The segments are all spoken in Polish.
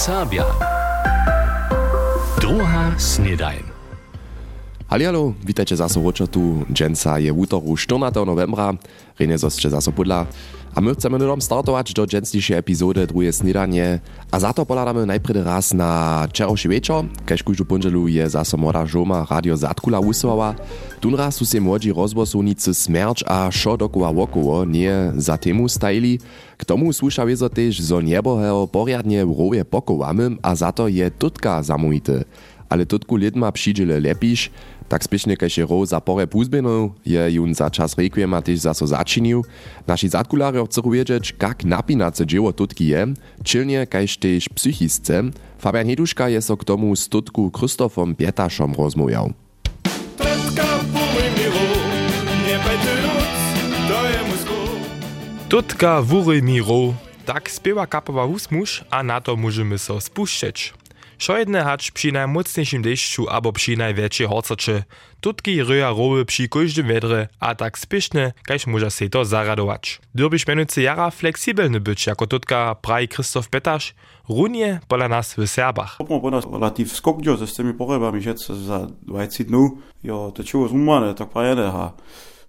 Serbia. Druga Hali, halo, witajcie zase w očetu. Dženca je v útoru 14. novembra, rejne zosče zase podla. A my chceme nedom startować do dženstejšej epizody druhé snidanie. A za to poladáme najprv raz na čeroši večer, kež kujžu ponželu je zase moda žoma radio Zatkula usvava. Tun raz su se młodzi rozbosunicy Smerč a šo dokoła nie za temu stajili. K tomu słysza wiezo też, zo nieboheo poriadnie w rowie a za to je tutka zamówite. Ale tutku lidma przyjdziele lepisz, tak spiešne kaž je rov za pore púzbenov, je jun za čas requiema tež zaso začinil. Naši zadkulári chcú vedieť, kak napínace dzieło tutki je, čilnie kaž tež psychisce. Fabian Heduška je so k tomu s tutku Kristofom Pietašom rozmówiał. Tutka wury miro, tak spiewa kapowa usmusz, a na to możemy so spuszczeć. Šo jedne hać przy najmocniejszym deszczu albo przy największej horcocze, tutki ryja rowy przy każdym wedre, a tak spieszne, kaž może się to zaradować. Dyrbyś mianowicie jara fleksibelny być, jako tutka praj Krzysztof Petasz, runie pola nas w Serbach. Popmo po nas relativ skoknio ze z tymi porebami, že za 20 dnů, jo, to čeho zumane, tak prajene ha.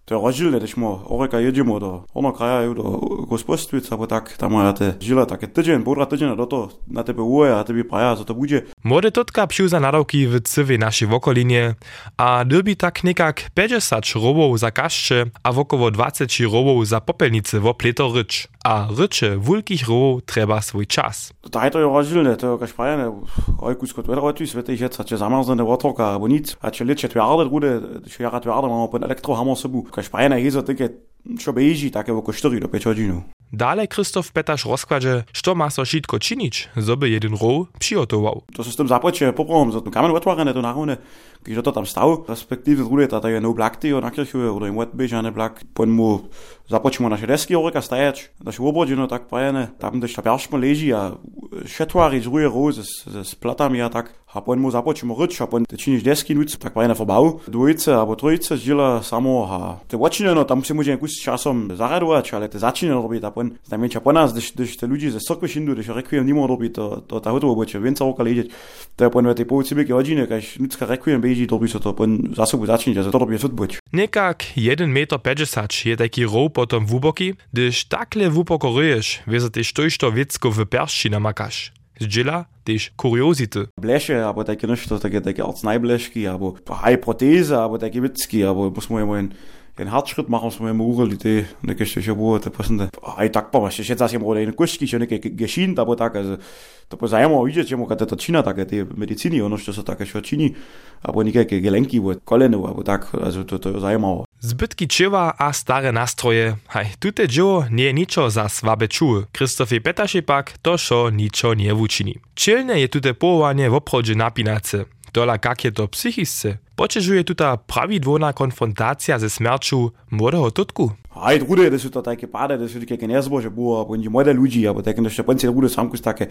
To je rozdielne, když mu oreka jedemo do ono kraja do gospodstvica, bo tak tam ja te žila také tydzień, półtora tydzień do to na tebe uje a tebe praja, co to bude. Młode totka przyuza nadawki w cywie naszej wokolinie, a dyrbí tak nekak 50 robów za kaszcze, a wokoło 20 robów za popelnicy w opleto rycz. A rycze wulkich robów trzeba swój czas. To je to je rozdielne, to je kaž prajene, ojkusko to je rotu, svete je, a če zamrzne votroka, abo nic, a če leče tvrde rude, če jara tvrde, máme pod elektrohammer sobu. Kaž prajene hezo také, čo beží, také oko 4 do 5 hodinov. Dalej Krzysztof Petasz rozkładzie, što ma so šitko činić, zoby jeden row przygotował. To se s tym započie poprvom, za to kamen otvorené to nahone, když to tam stav, respektíve druge, to je no blakty, na kirchu, oder im odbežané blak, pon mu započimo naše desky oreka stajač, naše obrodino tak prajene, tam, kde ta peršmo leží a šetvári druge row s, s platami a tak, a pon mu započimo ryč, a pon te činiš desky nuc, tak prajene forbau, dvojice abo trojice žila samo, a te očineno, tam si môže kus časom zaradować, ale te začineno robiť, a pon, najmniejsza po nas, když, když te ľudí ze cirkvi šindu, když requiem nimo robiť, to, to ta hotovo boče, więcej roka ležeć, to je pon ve tej pouci byke hodine, kaž nucka requiem beží, to by sa to pon zasobu začiniť, a to robí fut boč. Nekak 1 meter 50 je taki row potom wuboki, gdyż takle wupoko ryjesz, wiesz, tyś tojšto wiecko w perści namakasz. Zdziela też kuriozity. Bleche, aber takie nešto, takie, takie arzneibleški, abo haj proteze, abo takie witzki, abo muss man ja mal en hartschritt machen som med urel det ne ke še bo te pasende ai tak pa še še zase mo ne kuski še ne ke geshin da also to po zajmo vidieť že mo kada to čina tak te medicini ono što sa tak tak also to to zajmo Zbytki čeva a stare nastroje. Haj, tute dzieło nie niczo za słabe czuły. Krzysztofie Petaszy pak to szo niczo nie wuczyni. Czylne je tute powołanie w obchodzie napinace. Dola kak je to psychisce. Počežuje tuta pravidłowna konfrontacja ze śmiercią młodego tutku? Aj, druge, da su to takie pade, da su takie nezbože było, bo oni młode ludzi, abo takie nešto ponci rude samkus takie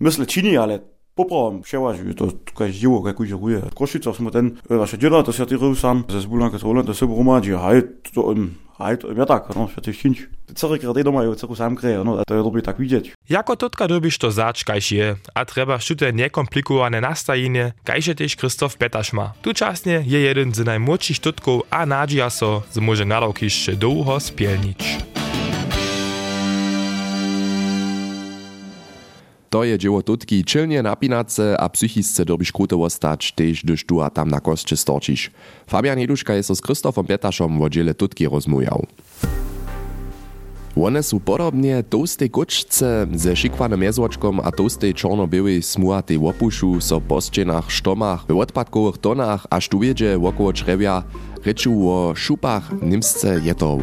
mysle čini, ale popravom przełažiu, to kaj živo, kaj kuže ruje. Košica smo ten, vaše djela, to ti ruj sam, ze zbulanka z Holanda, se bromađi, aj, to, to, ja tak, no, što ti šinč. Celý krát doma je celú sám kreje, no, a to je dobrý tak. Jako totka dobiš to zač, kajž je, a treba šute nekomplikované nastajenie, kajže tež Kristof Petaš má. Tučasne je jeden z najmłodších tutkov a nádžia so, zmôže na rok ešte dlouho spielnič. To je dzieło tutki čilnie napinace a psychisce dobiš krutowo stać, tež gdyż tu a tam na kostče storčiš. Fabian Jeduška je so s Kristofom Petašom w oddziele tutki rozmujał. One su podobnie toastej kočce ze šikvanym jezłoczkom a toastej czarno-białej smuatej łopušu so po ścienach, štomach, w odpadkowych tonach a sztuwiedzie wokoło czrewia reču o šupach, nimsce je to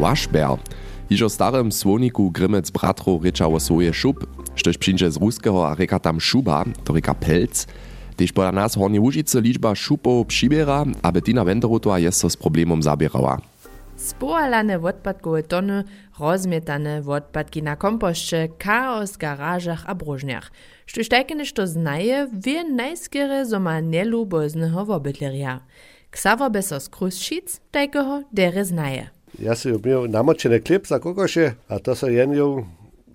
washbear. Iżo starym słoniku Grimec bratro reča o swoje šup, štož přinče z ruského a tam šuba, to reka pelc, Tež poda nas Hornie Łužice liczba šupov přibiera, aby Tina Wenderotová je so s problémom zabierała. Spoalane odpadkowe tony, rozmietane odpadki na kompoście, chaos w garażach a brożniach. Štož tajke nešto znaje, wie najskere zo ma neluboznego wobytleria. Ksavo Besos Kruščic tajkeho dere znaje. Ja sam imel namočene klepca, kako še, a to so jenil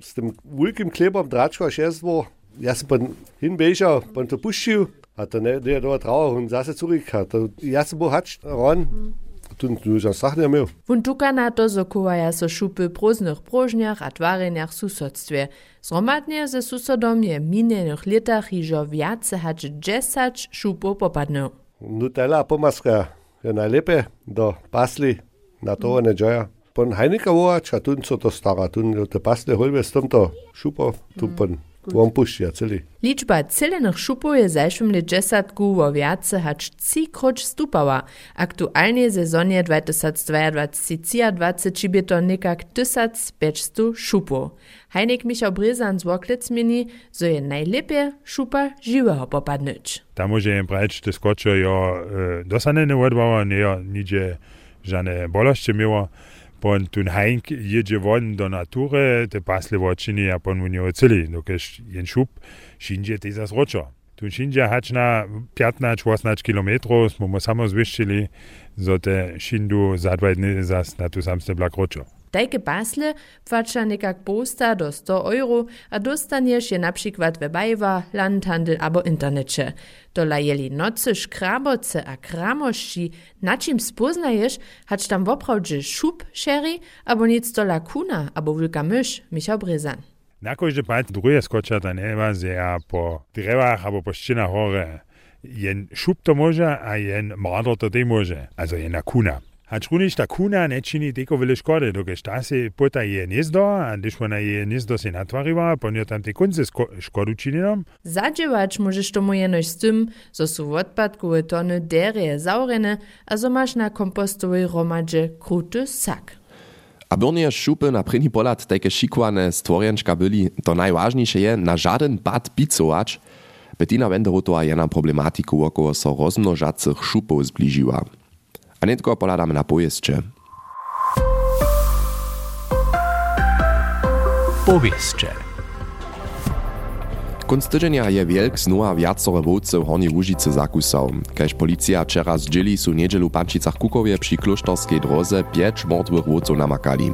s tem velikim klepom, dračko še zvo. Jaz sem pa in bežal, pa to puščil, a to ne, da je dobro travo in zase curik, a to jaz sem bo hač, ron. Mm. tudi dużo sach nie miał. Wuntuka na to zakuwaja so szupy próżnych próżniach a twareniach susodstwie. Zromadnie ze susodom je minionych letach iżo wiace hać dżesać szupu popadną. Nutella pomaska je najlepiej do pasli na to ne džaja. Pon hajnika vojača, tu so to stara, tu te pasne holbe s tomto šupo, tu ja, pon. Mm. Vam pušča celi. Ličba celenih šupov je zajšem let desetku v vjace hač cikroč stupala. Aktualne sezonje 2022-2023 či bi to nekak 1500 šupov. Hajnik Mišel Brezan z Woklec meni, zo je najlepje šupa živega popadnuč. Tam može jim preč, te skočijo, eh, dosanene vodbava, ne jo, nič je. Żadne bolości miała. Pon tun Heink jedzie won do natury, te pasle wočini a pon unio celi, dokež jen šup šinđe te zas ročo. Tun šinđe hač na 15-18 kilometrov smo samo zviščili, zo te šindu zadvaj dne zas na tu samste blak ročo. Tajke basle płaca nekak posta do 100 euro, a dostaniesz je na przykład we Bajwa, Landhandel albo internecie. Dola jeli nocy szkraboce a kramości, na czym spoznajesz, hać tam woprawdzie szub sherry, albo nic dola kuna, albo wilka mysz, Michał Bryzan. Na każdy pat drugie skocza ta neva zja po drewach albo po ścianach hore. Jen šup to może, a jen mardor to te może, also jen na kuna. Runiš ta kuna ne čini teko vele škode, dokež ta se pota je nizdo, a když ona je nizdo se natvariva, pon jo tam te konce sko škodu čininom. Zadźewać możesz tomu jenoś z tym, zo su odpadkowe tony dereje zaurene, a zo masz na kompostowej romadzie kruty sak. A byrnie šupy na první pohled také šikované stvorjenčka byli, to najważniejsze je na żaden bad picować, Bettina Wenderotová je na problematiku okolo so rozmnožacych šupów zbližiła. A netko poladamy na pojeździe. Powieście. Kunst tydzienia je wielk znowa wiacore wódce w Hornej Łužice zakusał. Kaž policja wczera zdzieli su niedzielu Pančicach Kukowie przy klosztorskiej drodze pięć mordwych wódców namakali.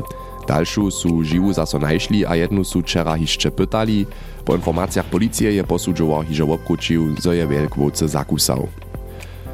Dalszą su žiwu zaso najšli a jednu su wczera hišće pytali. Po informacjach policije je posudzował, hiže obkručił, zo je wielk wódce zakusał.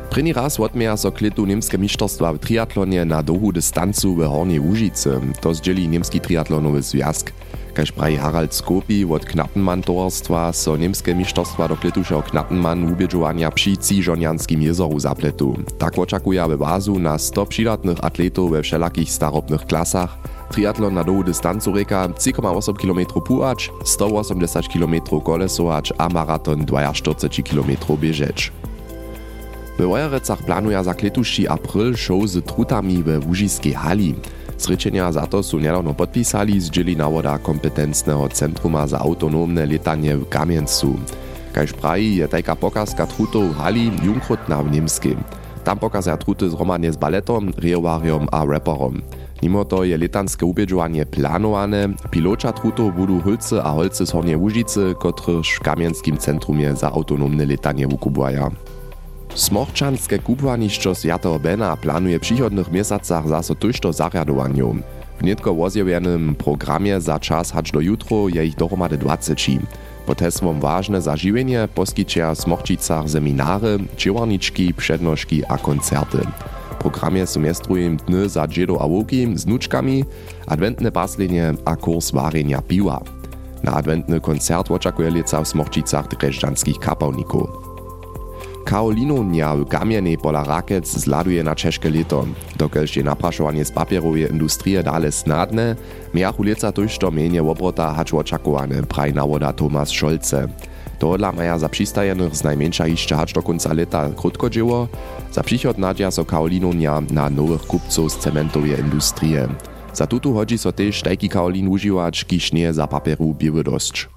První raz odmieja so klitu Niemskie mistrzostwa w triatlonie na długu dystancu w Hornej Łužice. To zdzieli Niemski triatlonowy związk. Kaž praji Harald Skopi od Knappenmann towarstwa so Niemskie mistrzostwa do klitušeho Knappenmann ubiežovania przy Cižonianskim jezoru zapletu. Tak oczakuje we bazu na 100 przydatnych atletów we wszelakich starobnych klasach. Triatlon na długu dystancu reka 3,8 km pułacz, 180 km kolesować a maraton 42 km bieżeć. W Wojerecach planuje za kletuši april show z trutami we Łužiskiej hali. Zrečenia za to su niedawno podpisali zdzieli nawoda kompetencnego Centruma za autonomne letanie w Kamiencu. Kaž praji je tajka pokazka trutov hali Junkrutna w Niemskim. Tam pokazja truty zhromadnie z baletom, riowariom a raperom. Mimo to je letanske ubiežovanie planowane, piloča trutov budu hulce a holce z Hornej Łužice, kotryž w Kamienskim Centrumie za autonomne letanie wukubuja. Smorčanske kupwanišćo Svjatého Bena planuje przychodnych miesacach zaso tužto zarjadowaniu. W nietko wozjewjenym programie za czas hacz do jutro je ich dohromady 20. Pod hesłom ważne zažiwienie poskiczia w Smorčicach seminary, čiwarniczki, przednożki a koncerty. Programie semestrujem dny za dżedo a łuki z nuczkami, adwentne paslenie a kurs warenia piwa. Na adwentny koncert oczekuje lieca w Smorčicach dreżdżanskich kapałników. Karolinovnia w Kamienej pola Rakec zladuje na czeszke leto. Dokelž je naprašovanie z papierowej industrie dale snadne, miachu leca tužto menje obrota hač očakowane, praj nawoda Tomas Šolce. Tohodla maja za přistajenych z najmniejsza hišće hač do konca leta krótko dzieło, za przychod nadzia so Karolinovnia na nowych kupców z cementowej industrie. Za tutu hodzi so też tajki Karolin užiwać, kiż za papieru dosć.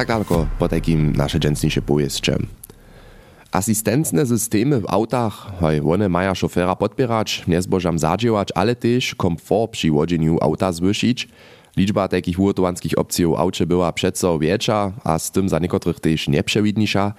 Tak daleko po takim nasze dżęsniejsze pojeździe. Asystentne systemy w autach, hoj, one maja szofera podpierać, nie zbożam zadziewać, ale też komfort przy wodzeniu auta zwyšić. Liczba takich uratowanskich opcji w aucie była przeco większa, a z tym za niektórych też nieprzewidnisza.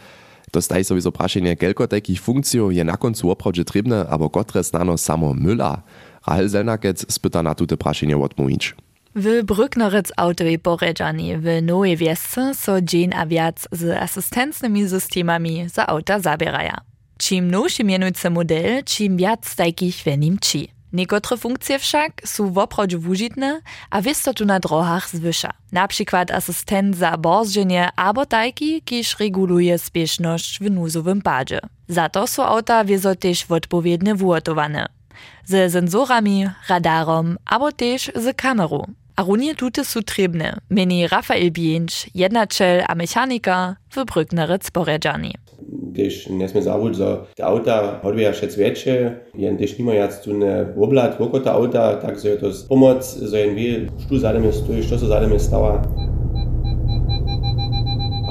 To staje sobie zapraszenie, kelko takich funkcji je na końcu oprawdzie trybne, albo kotre znano samo myla. Rahel Zelnakec spyta na tute prašenje odmówić. W Brücknerec autowej poredżani w Nowej Wiesce so dzień a z asystencnymi systemami za auta zabieraja. Czim nowszy mianujcy model, czym wiac takich w nim ci. Niekotre funkcje wszak są w oprawdź wužitne a wystotu na drogach zwyższa. Na przykład asystent za borzenie albo taki, kiż reguluje spieszność w nuzowym padzie. Za to są auta wiezo też odpowiednie wyłotowane. Ze senzorami, radarom, albo też z kamerą. A runie tute są trebne, meni Rafael Bienč, jednačel a mechanika w Brücknerec poredżani. Když nesme że te auta hoduje šec veće, jen když nima jac tu ne oblad woko ta auta, tak so je to pomoc, so jen wie, štu zademe stojí, što se zademe stała.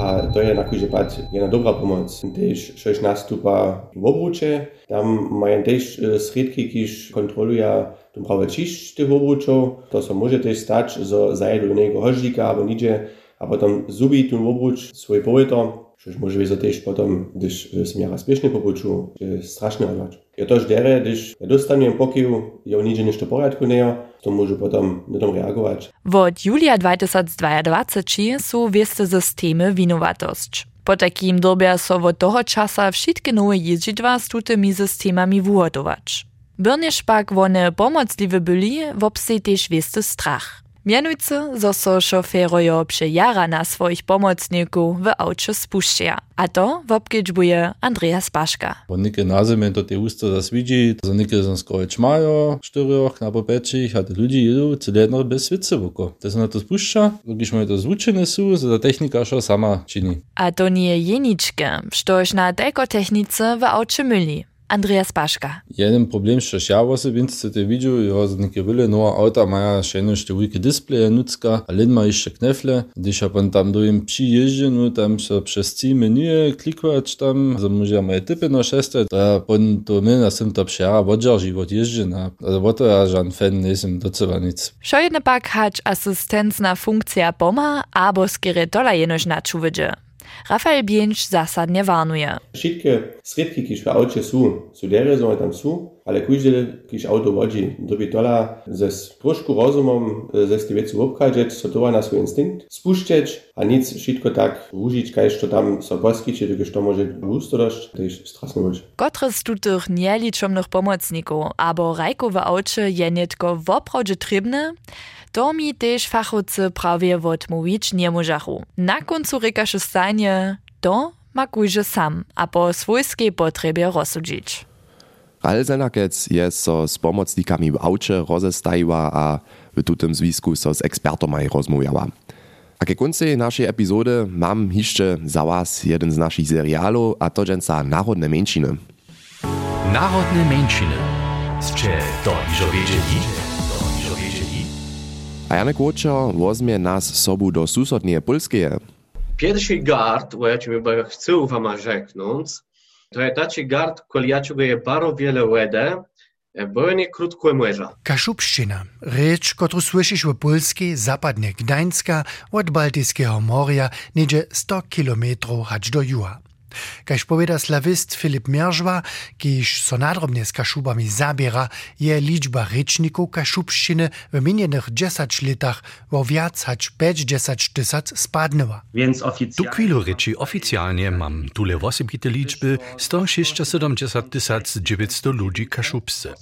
A to je nakuže pad jedna dobra pomoc. Když šeš nastupa w obruče, tam mają też sredki, kiż kontroluje prawe čišć tych obručov. To so może też stać, że zajedu do niego hoždika albo nidzie, a potem zubi tu obruč svoj pojeto, Przecież może być też potem, gdyż sam ja spiesznie popoczuł, strasznie odwać. Ja też dere, gdyż ja dostanę pokił, ja nigdzie niż to porядku nie to może potem nie dom reagować. Od julia 2022 są wieste systemy winowatość. Po takim dobie so od toho czasa wszystkie nowe jeździdła z tutymi systemami wyhodować. Byrniesz pak one pomocliwe byli, wopsej też wiesty strach. Mianujcy, zo so šoferojo przy jara na swoich pomocników w aucie spuszczają. A to wobkedźbuje Andreas Paszka. Bo nikie na zimie to te usta zaswidzi, za nikie są skoro czmajo, czterech na popeczich, a te ludzi jedą cylinder bez swicy woko. To się na to spuszcza, když mają to zvučene su, za ta technika šo sama čini. A to nie jeniczke, štož na tejko technice w aucie myli. Andreas Paszka. Jeden problem, što ja osobince te vidio, je, za neke vele nova auta maja še eno številke displeje nucka, a len ma jeszcze knefle, když ja pan tam dojem přiježdže, no tam se přes cí menuje klikovat tam, za muža moje typy no šeste, da pon to men, a sem to přijara odžarži od ježdžena, a za to ja žan fan nesem docela nic. Šo jedne pak hać asystencna funkcja poma, abo skiery dola jenož načuvidže. Rafael Bienč zasadnie warnuje. Wszystkie kiż w aucie są, są dere, są tam są, ale każdy, kiż auto wodzi, dobi tola ze troszkę rozumom, ze z tymi obkadzeć, so to na swój instynkt spuszczać, a nic wszystko tak użyć, kajż to tam so poskić, gdyż to może gusto dość, to jest strasznie może. Kotre z tutych nieliczomnych pomocników, abo rajko w aucie je netko w oprawdzie trybne, to mi też fachowcy prawie odmówić nie możachu. Na końcu rekaše stanie, to ma kujże sam, a po swojskiej potrzebie rozsudzić. Rahel Zelnakec je so z pomocnikami w aucie rozestajiła, a w tutym zwisku so z ekspertomaj rozmawiała. A ke końcu naszej epizody mam jeszcze za was jeden z naszych serialów, a to dżęca Narodne Mężczyny. Narodne Mężczyny. Ste to iżo wiedzieli? A Janek Łočo wozmie nas sobu do susodnie Polskie. Pierwszy gard, o jakim ja chcę wam rzeknąć, to jest taki gard, koliaczego je bardzo wiele łede, bo nie krótko młeża. Kaszubszczyna, rzecz, którą słyszysz w Polskiej, zapadnie Gdańska, od Bałtyckiego Morza, niedzie 100 kilometrów hać do juha. Kaž poveda slavist Filip Meržva, kiž so nadrobne s kašubami zabiera, je liczba rečnikov kašubščine v minjenych 10 letach vo viac hač 50 tysac spadnęła. Więc oficjalnie... Tu chwilu reči oficjalnie mam tule wosibite liczby 170 tysac 900 ludzi kaszubsce.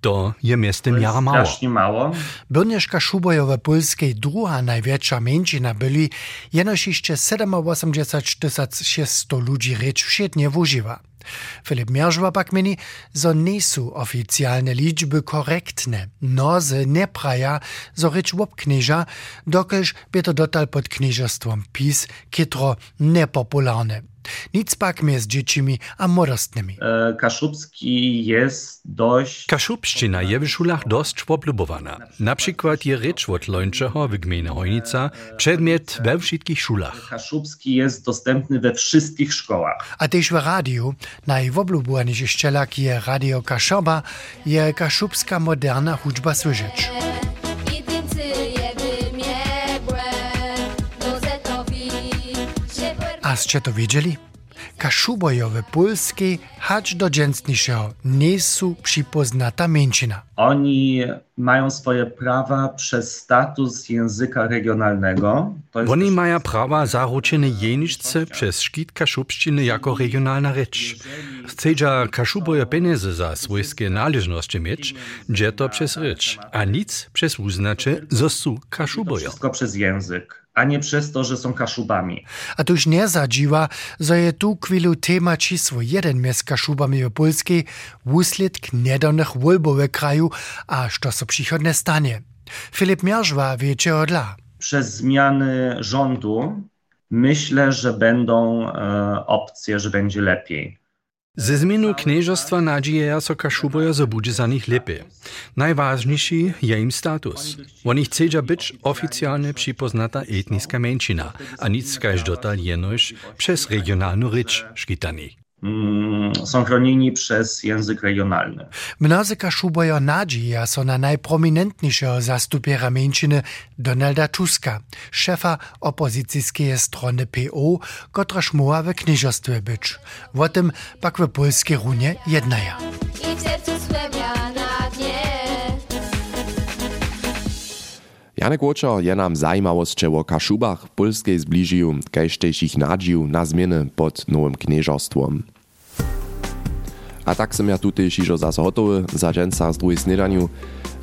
To je miestem jara mało. Mało. Byrniesz kaszubojo w Polskiej druga największa mężczyzna byli, jenoż jeszcze 87 tysac 600 ludzi rzecz wszednie używa. Filip Meržva pak meni, zo nisu oficjalne liczby korektne, no z nie praja, zo rzecz obkniża, dokelż by to dotal pod kniżerstwom PiS, kitro nepopularne. Nic pak z dziećmi a młodostnymi. E, Kaszubski jest dość... Kaszubszczyna je w szulach dość poplubowana. Na przykład je rycz od Lończeho w gminie Hojnica przedmiot we wszystkich szulach. Kaszubski jest dostępny we wszystkich szkołach. A też w radiu, najwoblubowaniejszy szczelak je Radio Kaszoba, je kaszubska moderna hudźba słyszeć. A ste to widzieli? kaszubojowe polskiej hacz do nie są przypoznata męczyna. Oni mają swoje prawa przez status języka regionalnego. Oni mają prawa zaruczone jeniczce przez szkit kaszubszczyny jako regionalna rzecz. Chcedza kaszuboje pieniądze za swojskie należności mieć, gdzie to przez rzecz, a nic przez uznacze, że są kaszuboje. Wszystko przez język a nie przez to, że są kaszubami. A tuż nie zadziwa, że je tu chwilu tema czysło jeden miast kaszubami w Polskiej, wuslid niedawnych wolbowych kraju, a co so przychodne stanie. Filip Miarzwa wiecie odla. Przez zmiany rządu myślę, że będą e, opcje, że będzie lepiej. Ze zmienu knieżostwa nadzieja so Kaszuboja za nich lepiej. Najważniejszy je im status. Oni chcedza być oficjalnie przypoznata etniska mężczyzna, a nic każ dotal jenoś przez regionalną rycz szkitani. Mm, są chronieni przez język regionalny. Mnozy kaszubojo nadzieja so na najprominentniejszego zastupiera mężczyzny Donalda Tuska, szefa opozycyjskiej strony PO, kotraż muła w knieżostwie być. O tym pak w polskiej runie jednaja. Janek Łočo je nam zajmawosće o Kaszubach Polskiej zbližił, kajż też ich nadził na zmiany pod nowym knieżostwom. A tak ja tutaj šižo zase hotowy za dženca z druhej snedaniu.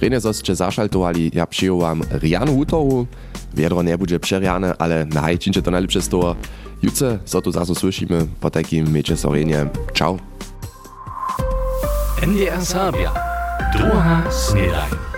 Rene zosće zašaltovali, ja přijel wam rianu útoru. Wiadro nie bude przeriane, ale najčinče to najlepsze z toho. Jutce so tu zase po so Rene. Čau. NDR Sabia. Druga snedajn.